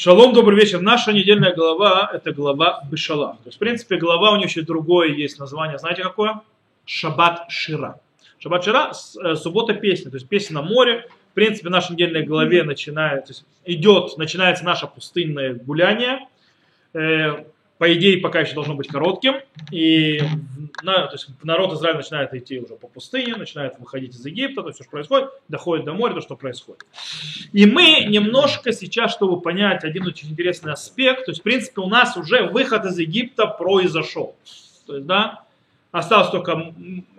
Шалом, добрый вечер. Наша недельная глава – это глава Бешала. То есть, в принципе, глава у нее еще другое есть название. Знаете какое? Шаббат Шира. Шаббат Шира – суббота песни, то есть песня на море. В принципе, в нашей недельной главе начинает, то есть идет, начинается наше пустынное гуляние. По идее, пока еще должно быть коротким. И на, то есть народ Израиля начинает идти уже по пустыне, начинает выходить из Египта, то есть что происходит, доходит до моря, то, что происходит. И мы немножко сейчас, чтобы понять один очень интересный аспект, то есть, в принципе, у нас уже выход из Египта произошел. То есть, да, остался только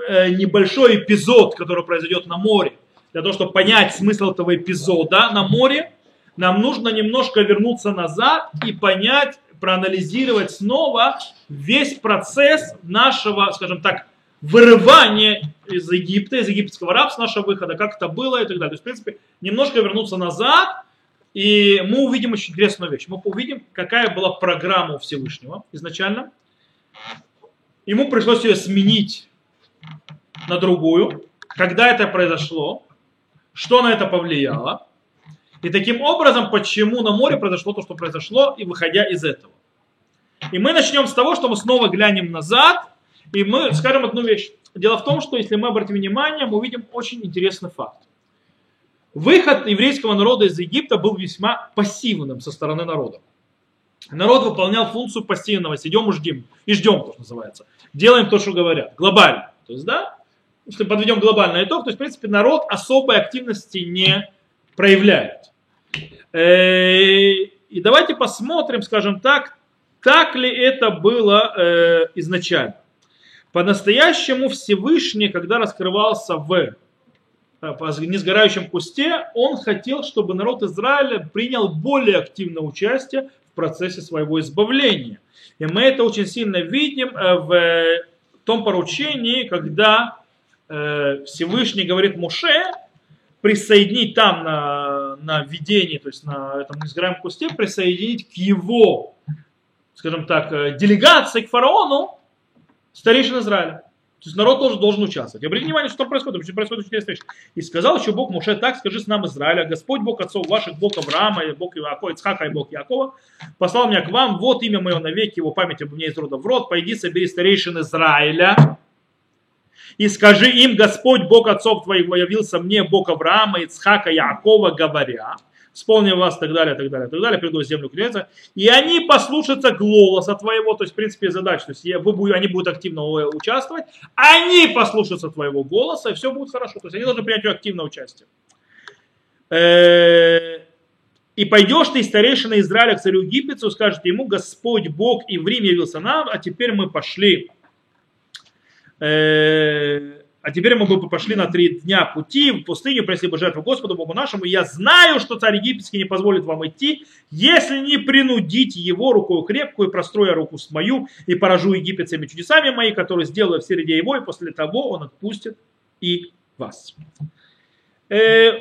э, небольшой эпизод, который произойдет на море. Для того, чтобы понять смысл этого эпизода на море, нам нужно немножко вернуться назад и понять, проанализировать снова весь процесс нашего, скажем так, вырывания из Египта, из египетского рабства, нашего выхода, как это было и так далее. То есть, в принципе, немножко вернуться назад, и мы увидим очень интересную вещь. Мы увидим, какая была программа у Всевышнего изначально. Ему пришлось ее сменить на другую. Когда это произошло, что на это повлияло, и таким образом, почему на море произошло то, что произошло, и выходя из этого. И мы начнем с того, что мы снова глянем назад, и мы скажем одну вещь. Дело в том, что если мы обратим внимание, мы увидим очень интересный факт. Выход еврейского народа из Египта был весьма пассивным со стороны народа. Народ выполнял функцию пассивного, сидим и ждем, и ждем, то, что называется. Делаем то, что говорят, глобально. То есть, да, если подведем глобальный итог, то есть, в принципе, народ особой активности не проявляет. Э, и давайте посмотрим, скажем так, так ли это было э, изначально. По-настоящему Всевышний, когда раскрывался в э, несгорающем кусте, он хотел, чтобы народ Израиля принял более активное участие в процессе своего избавления. И мы это очень сильно видим в том поручении, когда Всевышний говорит Муше, присоединить там на, на видении, то есть на этом несгораемом кусте, присоединить к его, скажем так, э, делегации, к фараону старейшин Израиля. То есть народ тоже должен участвовать. Обратите внимание, что там происходит. Что происходит интересная вещь. И сказал еще Бог Муше так, скажи с нам Израиля, Господь Бог отцов ваших, Бог Авраама, Бог Иакова, Ицхака и Бог Якова, послал меня к вам, вот имя мое навеки, его память обо мне из рода в род, пойди собери старейшин Израиля, и скажи им, Господь Бог отцов твоих явился мне, Бог Авраама, Ицхака, Якова, говоря, вспомнил вас, так далее, так далее, так далее, приду землю клянется, и они послушаются голоса твоего, то есть, в принципе, задача, то есть, вы, они будут активно участвовать, они послушаются твоего голоса, и все будет хорошо, то есть, они должны принять активное участие. Э, и пойдешь ты, старейшина Израиля, к царю Египету, скажет ему, Господь Бог и в Рим явился нам, а теперь мы пошли а теперь мы бы пошли на три дня пути в пустыню, принесли бы жертву Господу Богу нашему. Я знаю, что царь египетский не позволит вам идти, если не принудите его рукой крепкую, простроя руку с мою, и поражу египетцами чудесами мои, которые сделаю в среде его, и после того он отпустит и вас. Э,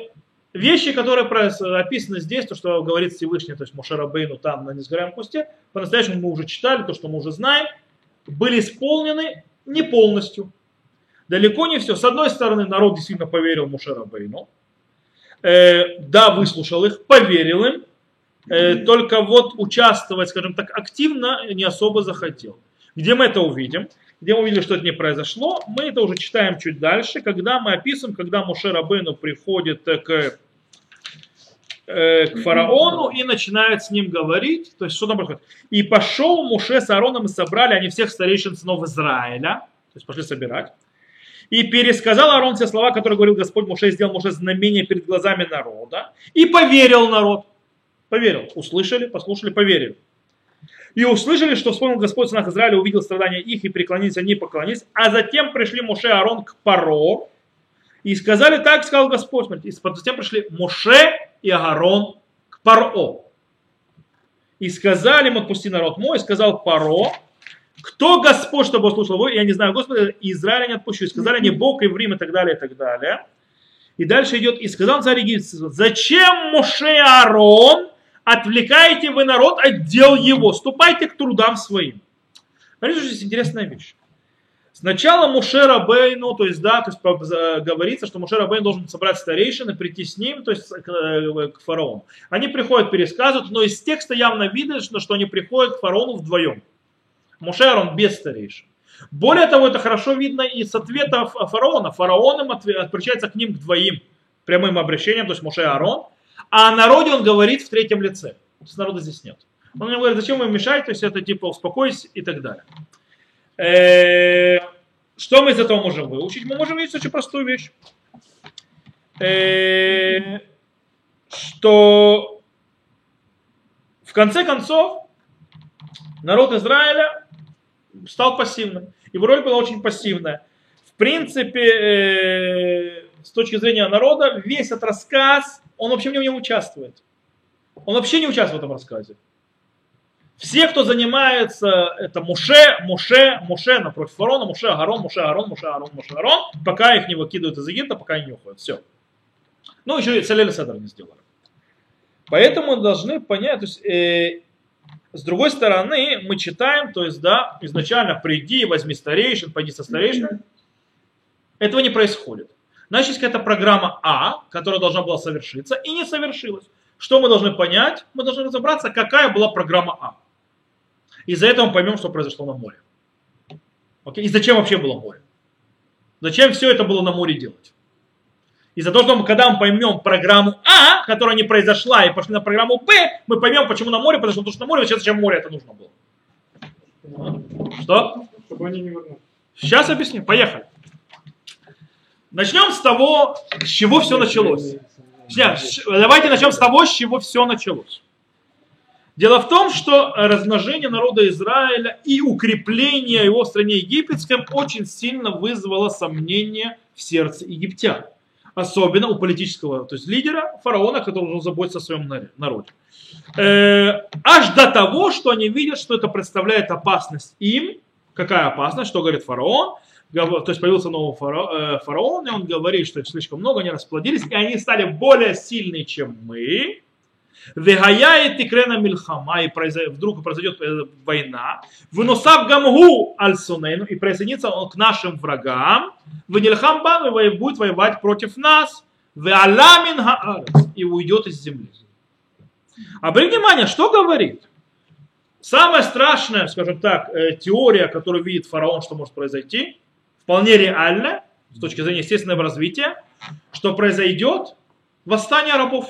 вещи, которые описаны здесь, то, что говорит Всевышний, то есть Мушарабейну там на несгораемом кусте, по-настоящему мы уже читали, то, что мы уже знаем, были исполнены не полностью. Далеко не все. С одной стороны, народ действительно поверил Мушарабейну. Э, да, выслушал их, поверил им. Э, только вот участвовать, скажем так, активно не особо захотел. Где мы это увидим? Где мы увидели, что это не произошло? Мы это уже читаем чуть дальше, когда мы описываем, когда Мушарабейну приходит к к фараону и начинает с ним говорить. То есть что там происходит? И пошел Муше с Аароном и собрали они всех старейшин сынов Израиля. То есть пошли собирать. И пересказал Аарон все слова, которые говорил Господь Муше, сделал Муше знамение перед глазами народа. И поверил народ. Поверил. Услышали, послушали, поверили. И услышали, что вспомнил Господь сынах Израиля, увидел страдания их и преклонились они, поклонились. А затем пришли Муше и Аарон к Паро. И сказали так, сказал Господь. Смотрите, и затем пришли Муше и Агарон к Паро. И сказали им, отпусти народ мой, и сказал Паро, кто Господь, чтобы услышал его, я не знаю, Господи, Израиля не отпущу. И сказали они, Бог и время, и так далее, и так далее. И дальше идет, и сказал царь египетский, зачем Моше Аарон отвлекаете вы народ от дел его, ступайте к трудам своим. Смотрите, здесь интересная вещь. Сначала Мушера Бейну, то есть, да, то есть говорится, что Мушера Бейн должен собрать старейшин и прийти с ним, то есть к, э, к фараону. Они приходят, пересказывают, но из текста явно видно, что они приходят к фараону вдвоем. Мушер, он без старейшин. Более того, это хорошо видно и с ответа фараона. Фараон им обращается к ним к двоим прямым обращением, то есть Муше и Арон. А о народе он говорит в третьем лице. То есть народа здесь нет. Он говорит, зачем вы мешаете, то есть это типа успокойтесь и так далее. Э, что мы из этого можем выучить? Мы можем видеть очень простую вещь. Э, что в конце концов народ Израиля стал пассивным. Его роль была очень пассивная. В принципе, э, с точки зрения народа, весь этот рассказ, он вообще в нем не участвует. Он вообще не участвует в этом рассказе. Все, кто занимается, это Муше, Муше, Муше напротив фараона, Муше, Агарон, Муше, Агарон, Муше, Агарон, Муше, Агарон, пока их не выкидывают из Египта, пока они не уходят. Все. Ну, еще и Салель Седер не сделали. Поэтому должны понять, то есть, э, с другой стороны, мы читаем, то есть, да, изначально приди, возьми старейшин, пойди со старейшином. Этого не происходит. Значит, есть какая-то программа А, которая должна была совершиться, и не совершилась. Что мы должны понять? Мы должны разобраться, какая была программа А. И за это мы поймем, что произошло на море. Окей? И зачем вообще было море? Зачем все это было на море делать? И за то, что мы, когда мы поймем программу А, которая не произошла, и пошли на программу Б, мы поймем, почему на море произошло, потому что на море, сейчас зачем море это нужно было. Что? Чтобы они не вернулись. Сейчас объясню. Поехали. Начнем с того, с чего все началось. Давайте начнем с того, с чего все началось. Дело в том, что размножение народа Израиля и укрепление его в стране египетской очень сильно вызвало сомнения в сердце египтян. Особенно у политического, то есть лидера, фараона, который должен заботиться о своем народе. Э, аж до того, что они видят, что это представляет опасность им. Какая опасность? Что говорит фараон? то есть появился новый э, фараон, и он говорит, что их слишком много, они расплодились, и они стали более сильны, чем мы. Вегая и крена мильхама, и вдруг произойдет э, война. Выносав гамгу аль сунейну, и присоединится он к нашим врагам. Венильхам бам, и будет воевать против нас. Веаламин хаарес, и уйдет из земли. Обратите внимание, что говорит? Самая страшная, скажем так, э, теория, которую видит фараон, что может произойти, вполне реально, с точки зрения естественного развития, что произойдет восстание рабов.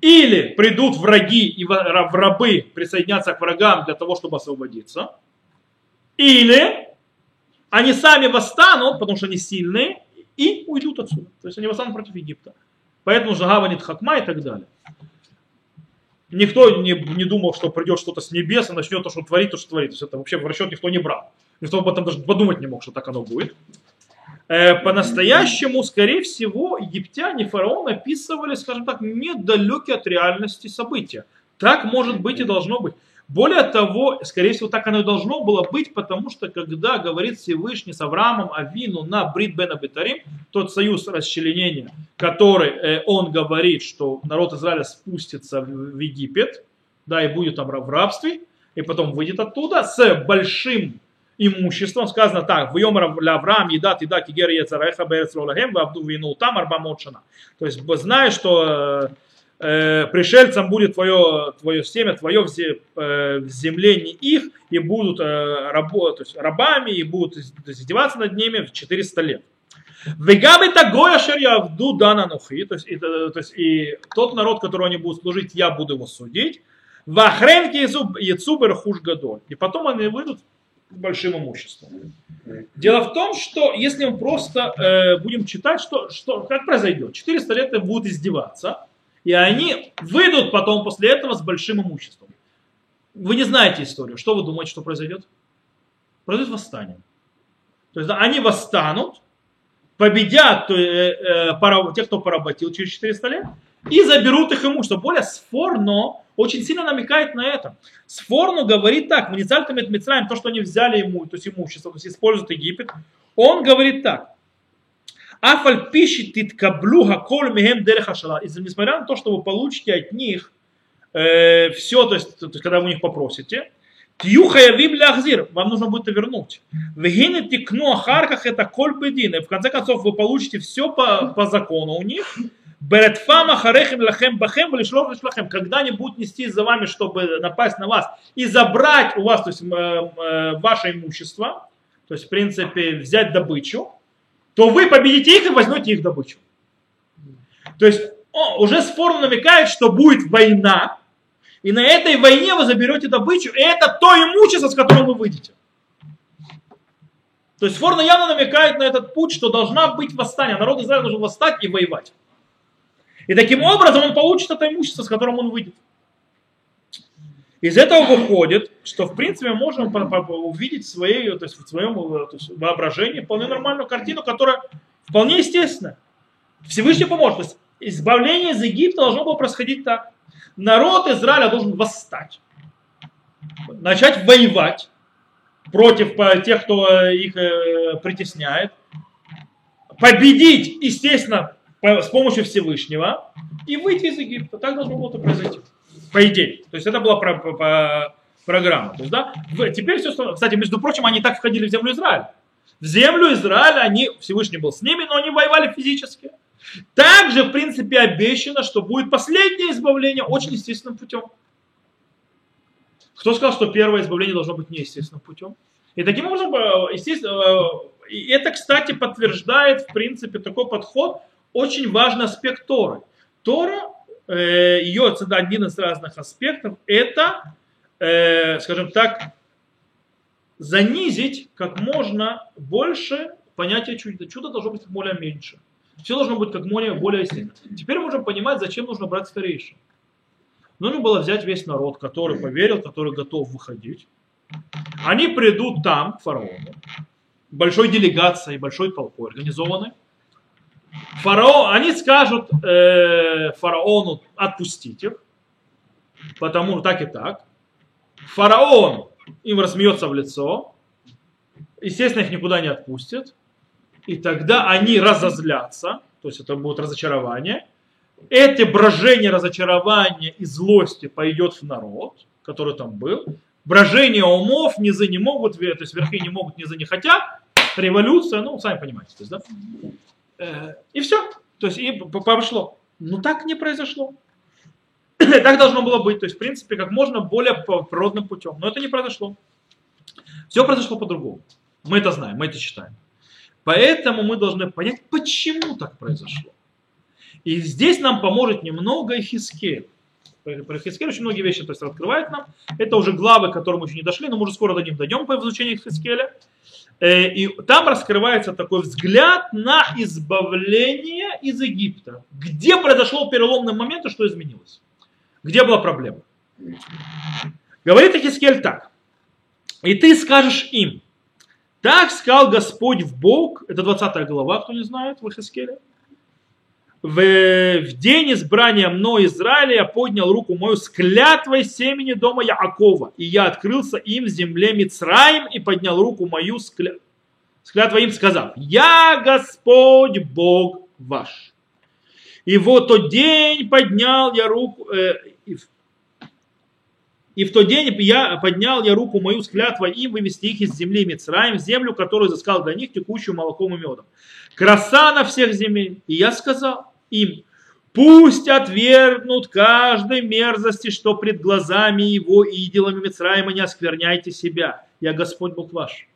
Или придут враги и рабы присоединятся к врагам для того, чтобы освободиться. Или они сами восстанут, потому что они сильные, и уйдут отсюда. То есть они восстанут против Египта. Поэтому Жагаванит Хакма и так далее. Никто не, не думал, что придет что-то с небес и начнет то, что творит, то, что творит. То есть это вообще в расчет никто не брал. Никто об этом даже подумать не мог, что так оно будет. Э, по-настоящему, скорее всего, египтяне, фараон описывали, скажем так, недалекие от реальности события. Так может быть и должно быть. Более того, скорее всего, так оно и должно было быть, потому что когда говорит Всевышний с Авраамом Авину на Брит Бен Абитарим, тот союз расчленения, который э, он говорит, что народ Израиля спустится в Египет, да, и будет там в рабстве, и потом выйдет оттуда с большим имуществом. Сказано так, в Йомар Авраам, Едат, Едат, Кигер, Ецареха, Берец, Лолагем, Вабду, Вину, Там, Арба, Мочана. То есть, зная, что э, пришельцам будет твое, твое семя, твое в, э, в земле не их, и будут э, рабо, то есть, рабами, и будут издеваться над ними в 400 лет. Вегаби тагоя шер явду дана нухи, то есть, и, то есть и тот народ, которого они будут служить, я буду его судить. Вахренки яцубер хуш гадоль. И потом они выйдут большим имуществом. Дело в том, что если мы просто э, будем читать, что, что, как произойдет, 400 лет будут издеваться, и они выйдут потом после этого с большим имуществом. Вы не знаете историю. Что вы думаете, что произойдет? Произойдет восстание. То есть да, они восстанут, победят э, э, тех, кто поработил через 400 лет, и заберут их имущество. Более сфорно очень сильно намекает на это. Сфорну говорит так, в Ницальтамет Мицраем, то, что они взяли ему, то есть имущество, то есть используют Египет, он говорит так. Афаль пишет титкаблу хаколь мехем дерехашала. И несмотря на то, что вы получите от них э, все, то есть, то есть, когда вы у них попросите, Тью хаявим ляхзир, вам нужно будет это вернуть. Вегины тикну ахарках это коль бедин. И в конце концов вы получите все по, по закону у них. Беретфама харехим лахем бахем лишлов лишлахем. Когда они будут нести за вами, чтобы напасть на вас и забрать у вас то есть, э, э, ваше имущество, то есть в принципе взять добычу, то вы победите их и возьмете их добычу. То есть о, уже спор намекает, что будет война, и на этой войне вы заберете добычу, и это то имущество, с которым вы выйдете. То есть Форна явно намекает на этот путь, что должна быть восстание. Народ Израиля должен восстать и воевать. И таким образом он получит это имущество, с которым он выйдет. Из этого выходит, что в принципе мы можем увидеть своей, то есть в своем есть воображении вполне нормальную картину, которая вполне естественна. Всевышний поможет. То есть избавление из Египта должно было происходить так народ Израиля должен восстать, начать воевать против тех, кто их э, притесняет, победить, естественно, с помощью Всевышнего и выйти из Египта. Так должно было произойти. По идее. То есть это была про, про, программа. То есть, да, теперь все, кстати, между прочим, они так входили в землю Израиля. В землю Израиля они, Всевышний был с ними, но они воевали физически. Также, в принципе, обещано, что будет последнее избавление очень естественным путем. Кто сказал, что первое избавление должно быть неестественным путем? И таким образом, э, естественно, э, это, кстати, подтверждает, в принципе, такой подход, очень важный аспект Торы. Тора, э, ее один из разных аспектов, это, скажем так, занизить как можно больше понятие чуда. Чудо должно быть более меньше. Все должно быть как более, более естественно. Теперь можем понимать, зачем нужно брать старейшин. Нужно было взять весь народ, который поверил, который готов выходить. Они придут там, к фараону, большой делегацией, большой толпой организованной. Фараон, они скажут э, фараону отпустить их, потому так и так. Фараон им рассмеется в лицо, естественно, их никуда не отпустят и тогда они разозлятся, то есть это будет разочарование. Это брожение, разочарование и злости пойдет в народ, который там был. Брожение умов, низы не могут, то есть верхи не могут, низы не хотят. Революция, ну, сами понимаете. То есть, да? Э, и все. То есть и пошло. Но так не произошло. так должно было быть. То есть, в принципе, как можно более природным путем. Но это не произошло. Все произошло по-другому. Мы это знаем, мы это читаем. Поэтому мы должны понять, почему так произошло. И здесь нам поможет немного Хискель. Про Хискель очень многие вещи то есть, открывает нам. Это уже главы, к которым мы еще не дошли, но мы уже скоро до них дойдем по изучению Хискеля. Э, и там раскрывается такой взгляд на избавление из Египта. Где произошел переломный момент и что изменилось? Где была проблема? Говорит Хискель так. И ты скажешь им, так сказал Господь в Бог, это 20 глава, кто не знает, в Ихискеле. В, в день избрания мной Израиля я поднял руку мою с клятвой семени дома Яакова, и я открылся им в земле Мицраим и поднял руку мою с, кля... с клятвой им, сказав, «Я Господь Бог ваш». И вот тот день поднял я руку, э, и в тот день я поднял я руку мою с клятвой им вывести их из земли Мицраим, в землю, которую изыскал для них текущую молоком и медом. Краса на всех земель. И я сказал им, пусть отвергнут каждой мерзости, что пред глазами его идолами Мицраима не оскверняйте себя. Я Господь Бог ваш.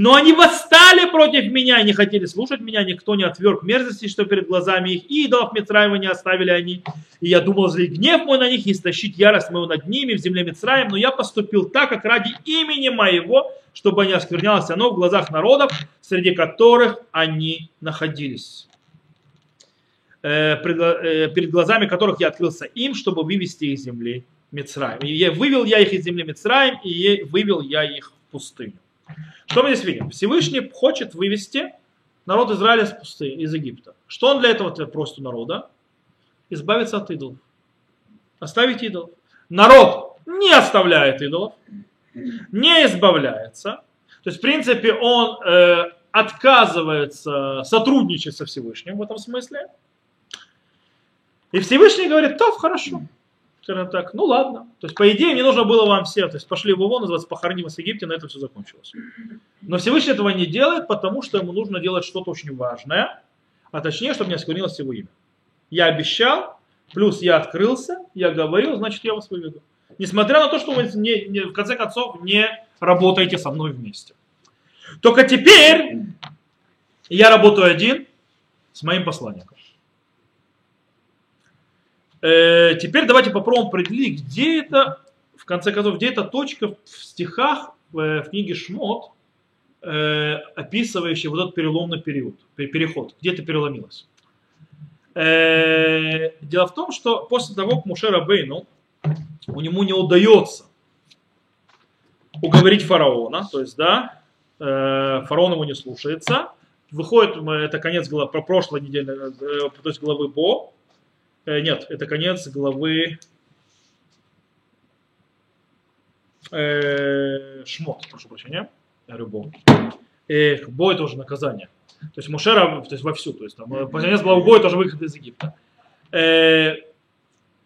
Но они восстали против меня и не хотели слушать меня, никто не отверг мерзости, что перед глазами их идолов Мицраева не оставили они. И я думал, злить гнев мой на них и истощить ярость мою над ними в земле Мицраем, но я поступил так, как ради имени моего, чтобы не осквернялось оно в глазах народов, среди которых они находились. Э, э, перед глазами которых я открылся им, чтобы вывести их из земли Мицраем. И вывел я их из земли Мицраем, и вывел я их в пустыню. Что мы здесь видим? Всевышний хочет вывести народ Израиля из пустыни, из Египта. Что он для этого просит у народа? Избавиться от идолов. Оставить идолов. Народ не оставляет идолов, не избавляется. То есть, в принципе, он э, отказывается сотрудничать со Всевышним в этом смысле. И Всевышний говорит, то хорошо. Скажем так, ну ладно. То есть, по идее, мне нужно было вам все, то есть, пошли в его называется, похороним вас в Египте, на этом все закончилось. Но Всевышний этого не делает, потому что ему нужно делать что-то очень важное, а точнее, чтобы не осквернилось его имя. Я обещал, плюс я открылся, я говорил, значит, я вас выведу. Несмотря на то, что вы не, не, в конце концов не работаете со мной вместе. Только теперь я работаю один с моим посланником. Э, теперь давайте попробуем определить, где это, в конце концов, где эта точка в стихах в, э, в книге Шмот, э, описывающая вот этот переломный период, переход, где это переломилось. Э, дело в том, что после того, как Мушера Бейну, у него не удается уговорить фараона, то есть, да, фараон его не слушается, выходит, это конец главы, про прошлой недели, то есть главы Бо, Э, нет, это конец главы э, Шмот, прошу прощения. Рыбо. Эх, бой тоже наказание. То есть Мушера, то есть вовсю, то есть там, э, конец главы боя тоже выход из Египта. Э,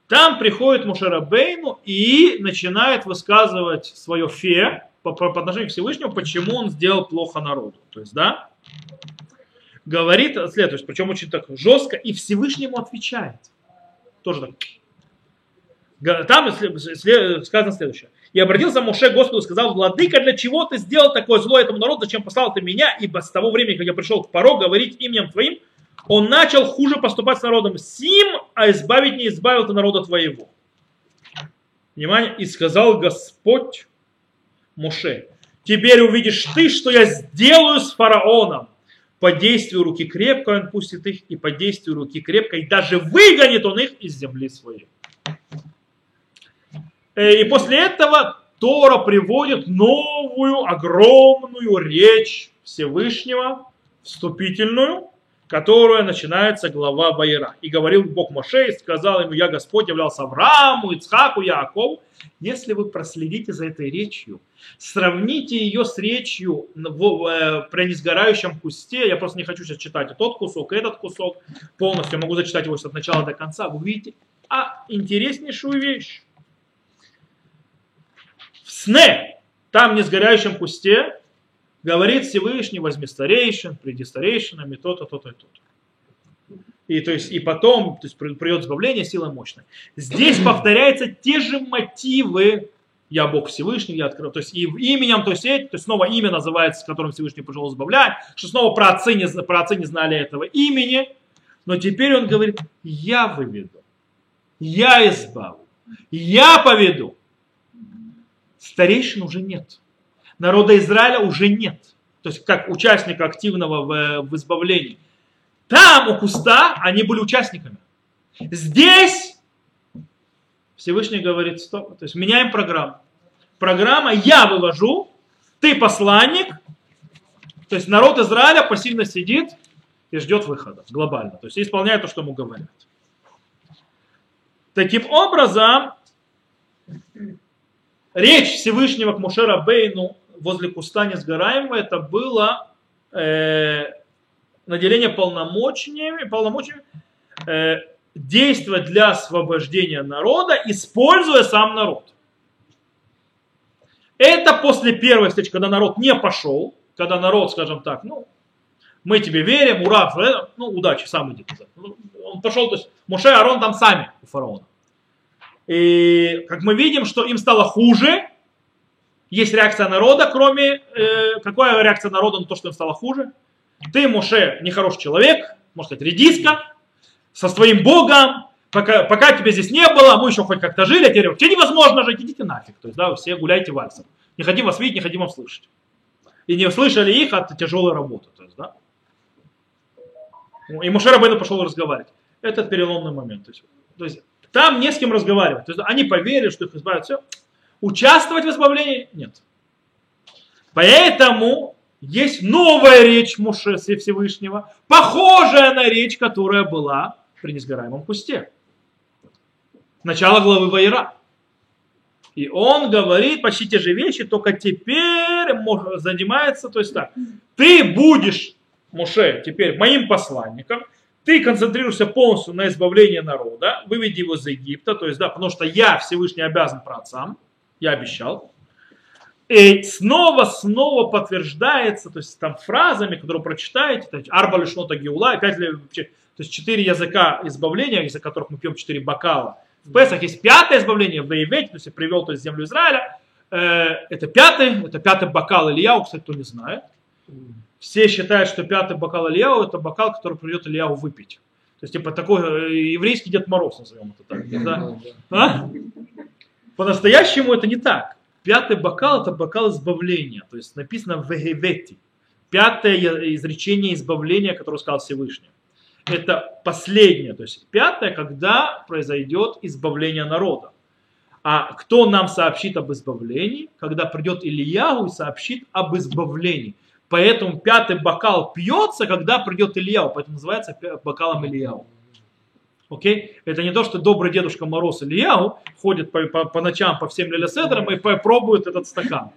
там приходит Мушера Бейну и начинает высказывать свое фе по, по, по отношению к Всевышнему, почему он сделал плохо народу. То есть, да, говорит следующее, причем очень так жестко, и Всевышнему отвечает. Тоже так. Там сказано следующее. И обратился Моше к Господу и сказал, Владыка, для чего ты сделал такое зло этому народу, зачем послал ты меня, ибо с того времени, как я пришел к порог говорить именем твоим, он начал хуже поступать с народом сим, а избавить не избавил ты народа твоего. Внимание, и сказал Господь Моше, теперь увидишь ты, что я сделаю с фараоном по действию руки крепко он пустит их, и по действию руки крепко, и даже выгонит он их из земли своей. Э, и после этого Тора приводит новую огромную речь Всевышнего, вступительную, которая начинается глава Байера. И говорил Бог Моше, и сказал ему, я Господь являлся Аврааму, Ицхаку, Яакову. Если вы проследите за этой речью, сравните ее с речью в, э, при несгорающем кусте, я просто не хочу сейчас читать тот кусок, этот кусок полностью, я могу зачитать его от начала до конца, вы увидите а интереснейшую вещь. В сне, там в несгорающем кусте, говорит Всевышний, возьми старейшин, приди старейшинами, то-то, то-то и то-то. И, то есть, и потом то есть, придет избавление силой мощной. Здесь повторяются те же мотивы я Бог Всевышний, я открыл. То есть и именем, то есть, то есть снова имя называется, которым Всевышний пожелал избавлять, что снова про отцы, не, про отцы не знали этого имени, но теперь он говорит, я выведу, я избавлю, я поведу. Старейшин уже нет народа Израиля уже нет. То есть как участника активного в, в избавлении. Там у куста они были участниками. Здесь Всевышний говорит, стоп, то есть меняем программу. Программа я вывожу, ты посланник, то есть народ Израиля пассивно сидит и ждет выхода глобально. То есть исполняет то, что ему говорят. Таким образом, речь Всевышнего к Мушера Бейну возле куста несгораемого, это было э, наделение полномочиями, полномочиями э, действовать для освобождения народа, используя сам народ. Это после первой встречи, когда народ не пошел, когда народ, скажем так, ну, мы тебе верим, ура, ну, удачи, сам иди. Ну, он пошел, то есть Моше и Арон там сами у фараона. И как мы видим, что им стало хуже, есть реакция народа, кроме... Э, какая реакция народа на то, что им стало хуже? Ты, Моше, нехороший человек, можно сказать, редиска, со своим Богом, пока, пока тебя здесь не было, мы еще хоть как-то жили, а теперь вообще невозможно жить, идите нафиг. То есть, да, все гуляйте вальсом. Не хотим вас видеть, не хотим вас слышать. И не услышали их от тяжелой работы. То есть, да. И Моше Рабейну пошел разговаривать. Это переломный момент. То есть, то есть там не с кем разговаривать. То есть, они поверили, что их избавят. Все. Участвовать в избавлении? Нет. Поэтому есть новая речь Муше Всевышнего, похожая на речь, которая была при несгораемом кусте. Начало главы Вайра. И он говорит почти те же вещи, только теперь занимается, то есть так, ты будешь, Муше, теперь моим посланником, ты концентрируешься полностью на избавлении народа, выведи его из Египта, то есть, да, потому что я Всевышний обязан праотцам, я обещал. И снова, снова подтверждается, то есть там фразами, которые прочитаете, то есть арба лишнота геула, опять ли, то есть четыре языка избавления, из-за которых мы пьем четыре бокала. В Песах есть пятое избавление в Воевете, то есть я привел то есть, землю Израиля. Э, это пятый, это пятый бокал Ильяу, кстати, кто не знает. Все считают, что пятый бокал Ильяу это бокал, который придет Ильяу выпить. То есть, типа, такой э, еврейский Дед Мороз, назовем это так. Да? А? По-настоящему это не так. Пятый бокал это бокал избавления. То есть написано в Вегевети. Пятое изречение избавления, которое сказал Всевышний. Это последнее. То есть пятое, когда произойдет избавление народа. А кто нам сообщит об избавлении? Когда придет Ильяу и сообщит об избавлении. Поэтому пятый бокал пьется, когда придет Ильяу. Поэтому называется бокалом Ильяу. Окей? Это не то, что добрый дедушка Мороз Ильяу ходит по, по, по ночам по всем лилеседрам и пробует этот стакан.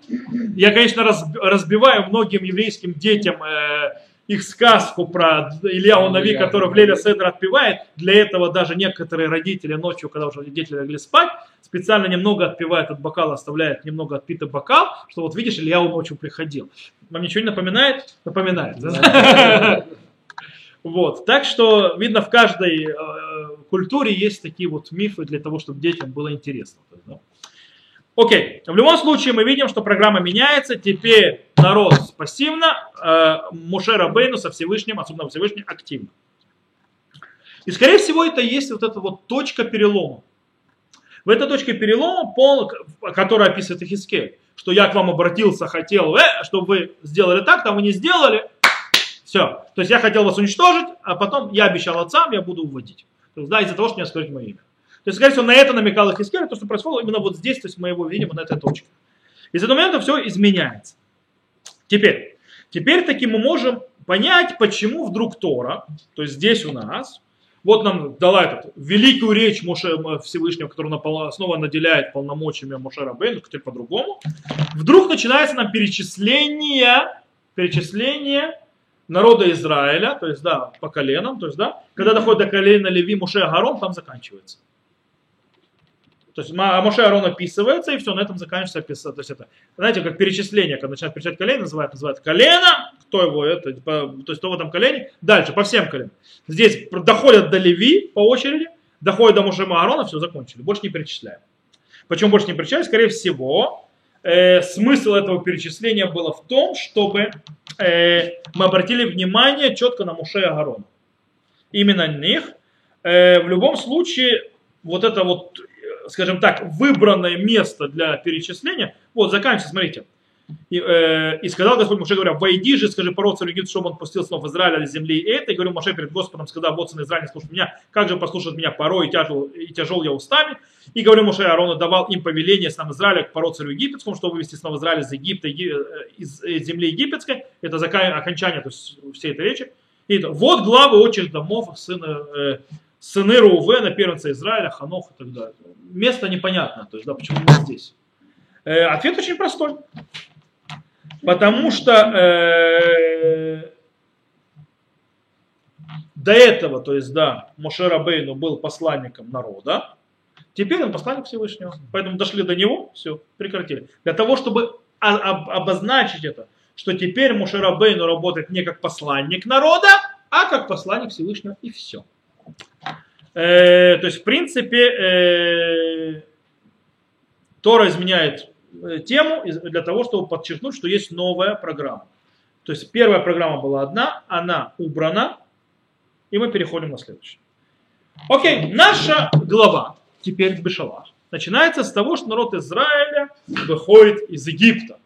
Я, конечно, разбиваю многим еврейским детям э, их сказку про Ильяу Нави, который в Леля Седр отпевает. Для этого даже некоторые родители ночью, когда уже дети легли спать, специально немного отпивают от бокала, оставляют немного отпитый бокал, что вот видишь, Ильяу ночью приходил. Вам ничего не напоминает? Напоминает. Вот. Так что, видно, в каждой э, культуре есть такие вот мифы для того, чтобы детям было интересно. Окей, в любом случае мы видим, что программа меняется. Теперь народ пассивно, э, Мушера Бейну со Всевышним, особенно Всевышним, активно. И скорее всего это есть вот эта вот точка перелома. В этой точке перелома, пол, которая описывает Ихискель, что я к вам обратился, хотел, э, чтобы вы сделали так, там вы не сделали, все. То есть я хотел вас уничтожить, а потом я обещал отцам, я буду уводить. То есть, да, из-за того, что мне скажете мое имя. То есть, скорее всего, на это намекал Ихискель, то, что происходило именно вот здесь, то есть мы его видим на этой точке. Из этого момента все изменяется. Теперь, теперь таки мы можем понять, почему вдруг Тора, то есть здесь у нас, вот нам дала эту великую речь Моше Всевышнего, которую снова наделяет полномочиями Моше Рабейну, теперь по-другому, вдруг начинается нам перечисление, перечисление народа Израиля, то есть, да, по коленам, то есть, да, когда доходит до колена Леви, Муше, Агарон, там заканчивается. То есть а Моше Арон описывается, и все, на этом заканчивается описание. То есть это, знаете, как перечисление, когда начинают перечислять колено, называют, называют колено, кто его это, по, то есть кто в этом колене, дальше, по всем коленам. Здесь доходят до Леви по очереди, доходят до Моше Аарона, все, закончили, больше не перечисляем. Почему больше не перечисляем? Скорее всего, э, смысл этого перечисления было в том, чтобы э, мы обратили внимание четко на Моше и Аарона. Именно них. Э, в любом случае, вот это вот скажем так, выбранное место для перечисления. Вот, заканчивается, смотрите. И, э, и сказал Господь Моше, говоря, войди же, скажи пород царю Египта, чтобы он пустил снов Израиля из земли и это. И говорю Моше перед Господом, сказал, вот сын Израиль не слушает меня, как же послушать меня порой и тяжел, и тяжел я устами. И говорю Моше Аарону, давал им повеление с Израиля к пород царю египетскому, чтобы вывести снов Израиля из Египта, э, из, из земли египетской. Это окончание то есть, всей этой речи. И это, вот главы очередь домов сына, э, сыны Рувена, первенца Израиля, Ханох и так далее. Место непонятно, то есть, да, почему мы здесь. Э, ответ очень простой. Потому что э, до этого, то есть, да, Мошера Бейну был посланником народа, теперь он посланник Всевышнего. Поэтому дошли до него, все, прекратили. Для того, чтобы обозначить это, что теперь Мушера Бейну работает не как посланник народа, а как посланник Всевышнего, и все. Э, то есть, в принципе, э, Тора изменяет тему для того, чтобы подчеркнуть, что есть новая программа. То есть первая программа была одна, она убрана, и мы переходим на следующую. Окей, наша глава, теперь Бешалах, начинается с того, что народ Израиля выходит из Египта.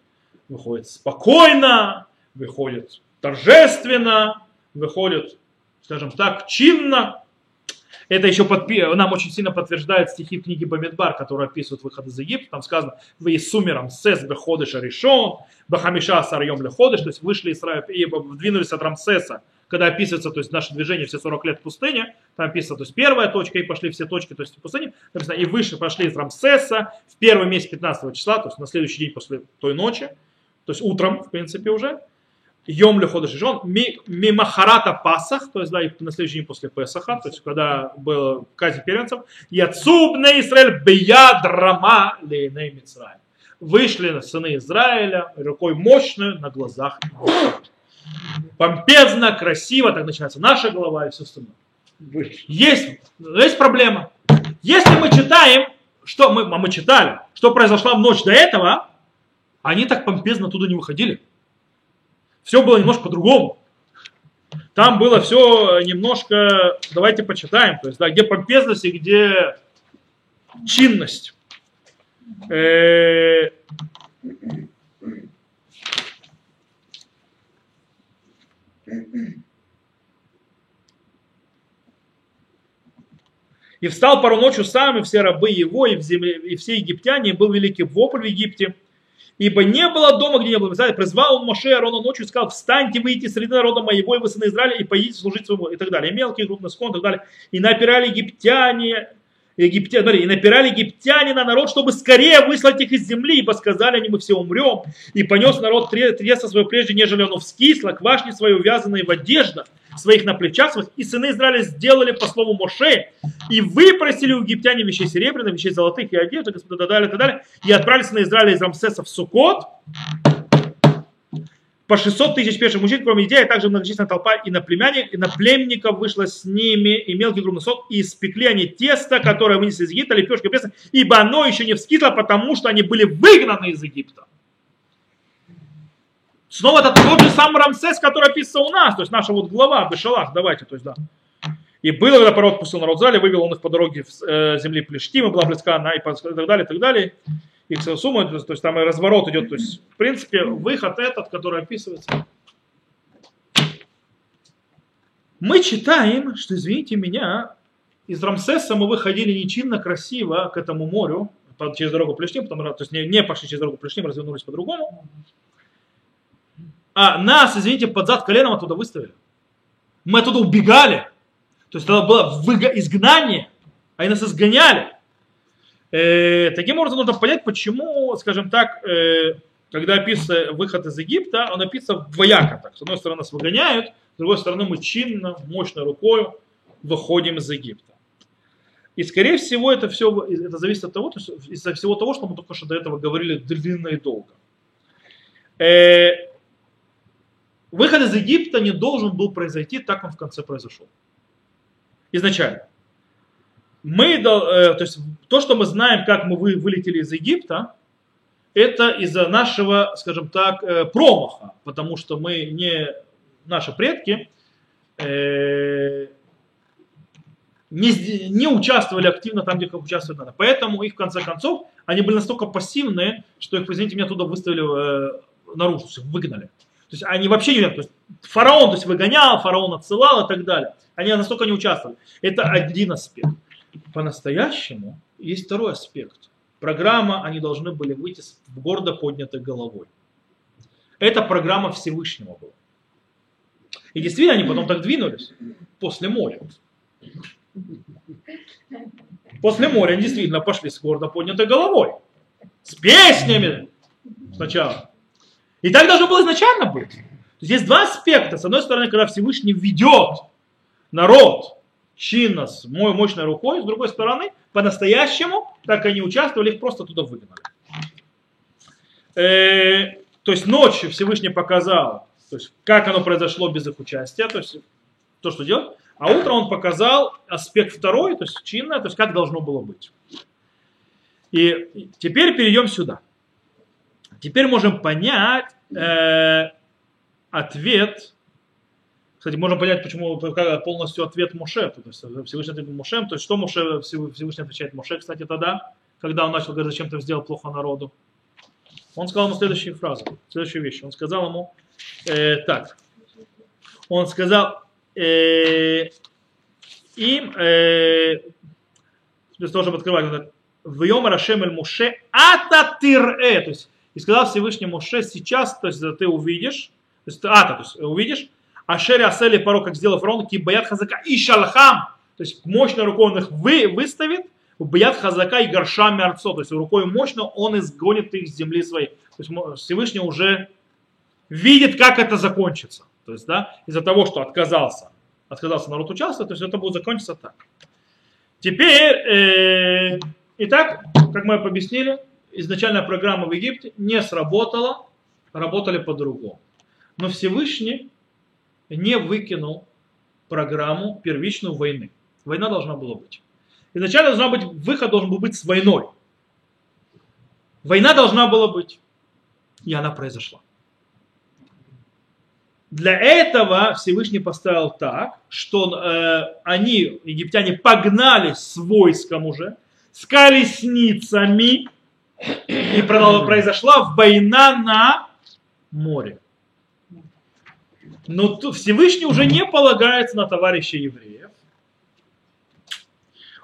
Выходит спокойно, выходит торжественно, выходит, скажем так, чинно, это еще подпи... нам очень сильно подтверждает стихи в книге Бамидбар, которые описывают выход из Египта. Там сказано, вы из сумером сес беходыш решен, бахамиша сарьем леходыш, то есть вышли из и двинулись от Рамсеса, когда описывается, то есть наше движение все 40 лет в пустыне, там описано, то есть первая точка, и пошли все точки, то есть в пустыне, и выше пошли из Рамсеса в первый месяц 15 числа, то есть на следующий день после той ночи, то есть утром, в принципе, уже, Йом Лехода Шишон, Мимахарата Пасах, то есть, да, на следующий день после Песаха, то есть, когда был казнь первенцев, Яцуб на Израиль Бияд Рама Лейней Мицраем. Вышли сыны Израиля рукой мощную на глазах. Помпезно, красиво, так начинается наша глава и все остальное. Есть, есть проблема. Если мы читаем, что мы, а мы читали, что произошло в ночь до этого, они так помпезно оттуда не выходили. Все было немножко по-другому. Там было все немножко, давайте почитаем, то есть, да, где помпезность и где чинность. Э, И встал пару ночью сам, и все рабы его, и, в земле, и все египтяне, и был великий вопль в Египте. Ибо не было дома, где не было Представляете, Призвал он Моше Арона ночью и сказал, встаньте, выйдите среди народа моего, и вы сыны Израиля, и поедите служить своему, и так далее. И мелкий, крупный скон, и так далее. И напирали египтяне, египтяне, смотри, и напирали египтяне на народ, чтобы скорее выслать их из земли, ибо сказали они, мы все умрем. И понес народ треса свое прежде, нежели он вскисло, квашни свои увязанные в одеждах своих на плечах своих, и сыны Израиля сделали по слову Моше, и выпросили у египтяне вещей серебряных, вещей золотых и одежды, и так далее, и так далее, и отправились на Израиля из Рамсеса в Сукот, по 600 тысяч пеших мужчин, кроме детей, а также многочисленная толпа и на племянник, и на племников вышла с ними, и мелкий крупный сок, и испекли они тесто, которое вынесли из Египта, лепешки преса, ибо оно еще не вскисло, потому что они были выгнаны из Египта. Снова это тот же самый Рамсес, который описывается у нас, то есть наша вот глава Бешалах, давайте, то есть да. И было, когда пророк отпустил народ в зале, вывел он их по дороге в э, земли Плештима, была близка она и так далее, и так далее и к сумму, то есть там и разворот идет. То есть, в принципе, выход этот, который описывается. Мы читаем, что, извините меня, из Рамсеса мы выходили нечинно красиво к этому морю, через дорогу Плешним, потом, то есть не, не пошли через дорогу Плешним, развернулись по-другому. А нас, извините, под зад коленом оттуда выставили. Мы оттуда убегали. То есть это было изгнание, а они нас изгоняли. Э, таким образом, нужно понять, почему, скажем так, э, когда описывается выход из Египта, он описан двояко. Так. С одной стороны, нас выгоняют, с другой стороны, мы чинно, мощной рукой выходим из Египта. И, скорее всего, это все это зависит от того, из-за всего того, что мы только что до этого говорили длинно и долго. Э, выход из Египта не должен был произойти, так он в конце произошел. Изначально мы, э, то есть то, что мы знаем, как мы вылетели из Египта, это из-за нашего, скажем так, э, промаха, потому что мы не, наши предки э, не, не участвовали активно там, где как участвовать надо. Поэтому их, в конце концов, они были настолько пассивные, что их, извините меня, туда выставили наружу, выгнали. То есть они вообще не... То есть фараон то есть, выгонял, фараон отсылал и так далее. Они настолько не участвовали. Это один аспект по-настоящему есть второй аспект. Программа, они должны были выйти с гордо поднятой головой. Это программа Всевышнего была. И действительно, они потом так двинулись после моря. После моря они действительно пошли с гордо поднятой головой. С песнями сначала. И так должно было изначально быть. Здесь два аспекта. С одной стороны, когда Всевышний ведет народ чинно, с мощной рукой, с другой стороны, по-настоящему, так они участвовали, их просто туда выгнали. Э, то есть ночью Всевышний показал, то есть как оно произошло без их участия, то есть то, что делать, а утром он показал аспект второй, то есть чинное, то есть как должно было быть. И теперь перейдем сюда. Теперь можем понять э, ответ кстати, можно понять, почему полностью ответ Моше, то есть Всевышний ответ Моше, то есть что Моше, Всевышний отвечает Моше, кстати, тогда, когда он начал говорить, зачем ты сделал плохо народу. Он сказал ему следующую фразу, следующую вещь. Он сказал ему э, так. Он сказал э, им, э, того, чтобы открывать, в Йом Рашем Эль Муше Ататир-э, то есть, и сказал Всевышний Муше, сейчас, то есть, ты увидишь, то есть, ата, то есть, увидишь, Ашери Асели Паро, как сделал фараон, Кибаят Хазака и Шалхам, то есть мощной рукой он их вы, выставит, Баят Хазака и Горша Мерцо, то есть рукой мощно он изгонит их с земли своей. То есть Всевышний уже видит, как это закончится. То есть, да, из-за того, что отказался, отказался народ участвовать, то есть это будет закончиться так. Теперь, э, итак, как мы объяснили, изначальная программа в Египте не сработала, работали по-другому. Но Всевышний не выкинул программу первичную войны. Война должна была быть. Изначально должна быть, выход должен был быть с войной. Война должна была быть. И она произошла. Для этого Всевышний поставил так, что э, они, египтяне, погнали с войском уже, с колесницами, и произошла война на море. Но Всевышний уже не полагается на товарища евреев.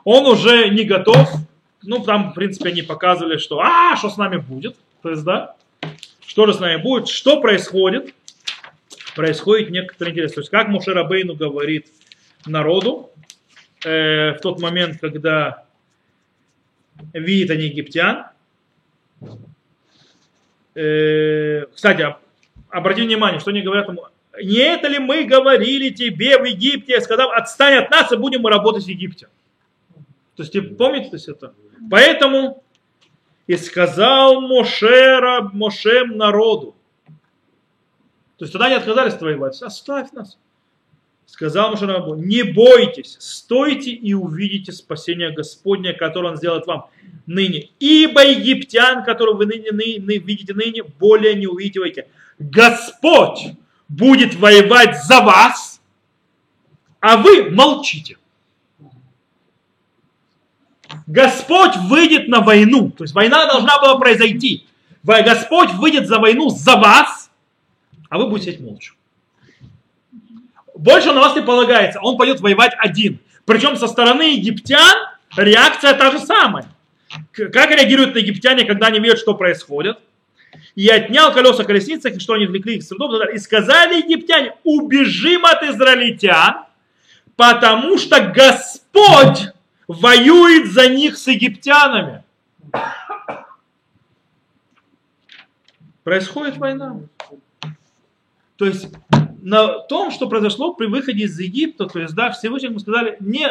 Он уже не готов. Ну, там, в принципе, они показывали, что а, что с нами будет. То есть, да, что же с нами будет, что происходит происходит некоторый интерес. То есть как Мушерабейну говорит народу э, в тот момент, когда видит они египтян. Э, кстати, обрати внимание, что они говорят ему, не это ли мы говорили тебе в Египте, сказав, отстань от нас и будем мы работать в Египте. То есть, помните то есть это? Поэтому и сказал Мошера, Мошем народу, то есть тогда они отказались воевать. Оставь нас. Сказал Мушарабу, не бойтесь, стойте и увидите спасение Господня, которое Он сделает вам ныне. Ибо египтян, которых вы ныне, ныне, видите ныне, более не увидите. Господь будет воевать за вас, а вы молчите. Господь выйдет на войну, то есть война должна была произойти. Господь выйдет за войну за вас, а вы будете сидеть молча. Больше на вас не полагается, он пойдет воевать один. Причем со стороны египтян реакция та же самая. Как реагируют египтяне, когда они видят, что происходит? И отнял колеса колесницы, и что они влекли их с трудом, и сказали египтяне, убежим от израильтян, потому что Господь воюет за них с египтянами. Происходит война. То есть на том, что произошло при выходе из Египта, то есть, да, Всевышний, мы сказали, не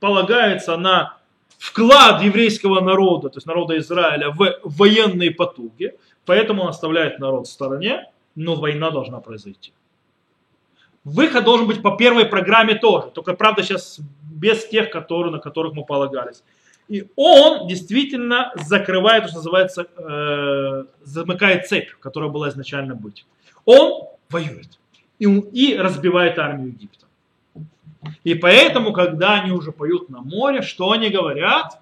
полагается на вклад еврейского народа, то есть народа Израиля, в военные потуги, поэтому он оставляет народ в стороне, но война должна произойти. Выход должен быть по первой программе тоже, только, правда, сейчас без тех, которые, на которых мы полагались. И он действительно закрывает, что называется, э, замыкает цепь, которая была изначально быть. Он воюет и, и разбивает армию Египта. И поэтому, когда они уже поют на море, что они говорят?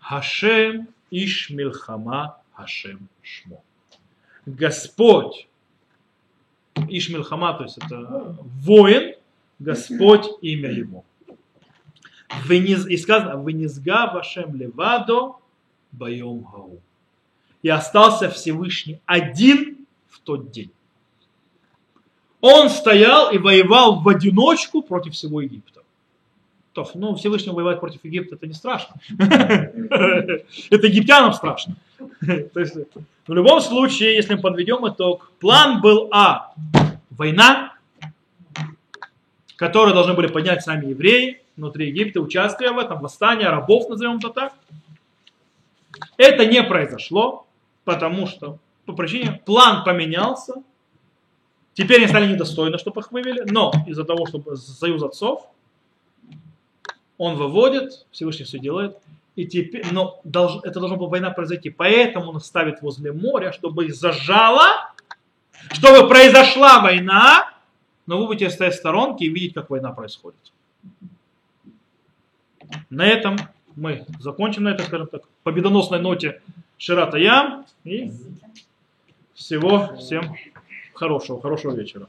Хашем Иш Хашем Шмо. Господь Иш Милхама, то есть это воин, Господь имя его. И сказано, вынизга вашем левадо боем гау. И остался Всевышний один в тот день. Он стоял и воевал в одиночку против всего Египта. Ну, Всевышнему воевать против Египта это не страшно. Это египтянам страшно. То есть, в любом случае, если мы подведем итог, план был А. Война, которую должны были поднять сами евреи внутри Египта, участвуя в этом, восстание рабов, назовем это так. Это не произошло, потому что по причине план поменялся, Теперь они стали недостойны, чтобы их вывели, но из-за того, что союз отцов, он выводит, Всевышний все делает, и теперь, но долж, это должна была война произойти, поэтому он ставит возле моря, чтобы их зажало, чтобы произошла война, но вы будете стоять в сторонке и видеть, как война происходит. На этом мы закончим на этой, скажем так, победоносной ноте Ширата Ям. И всего всем хорошего, хорошего вечера.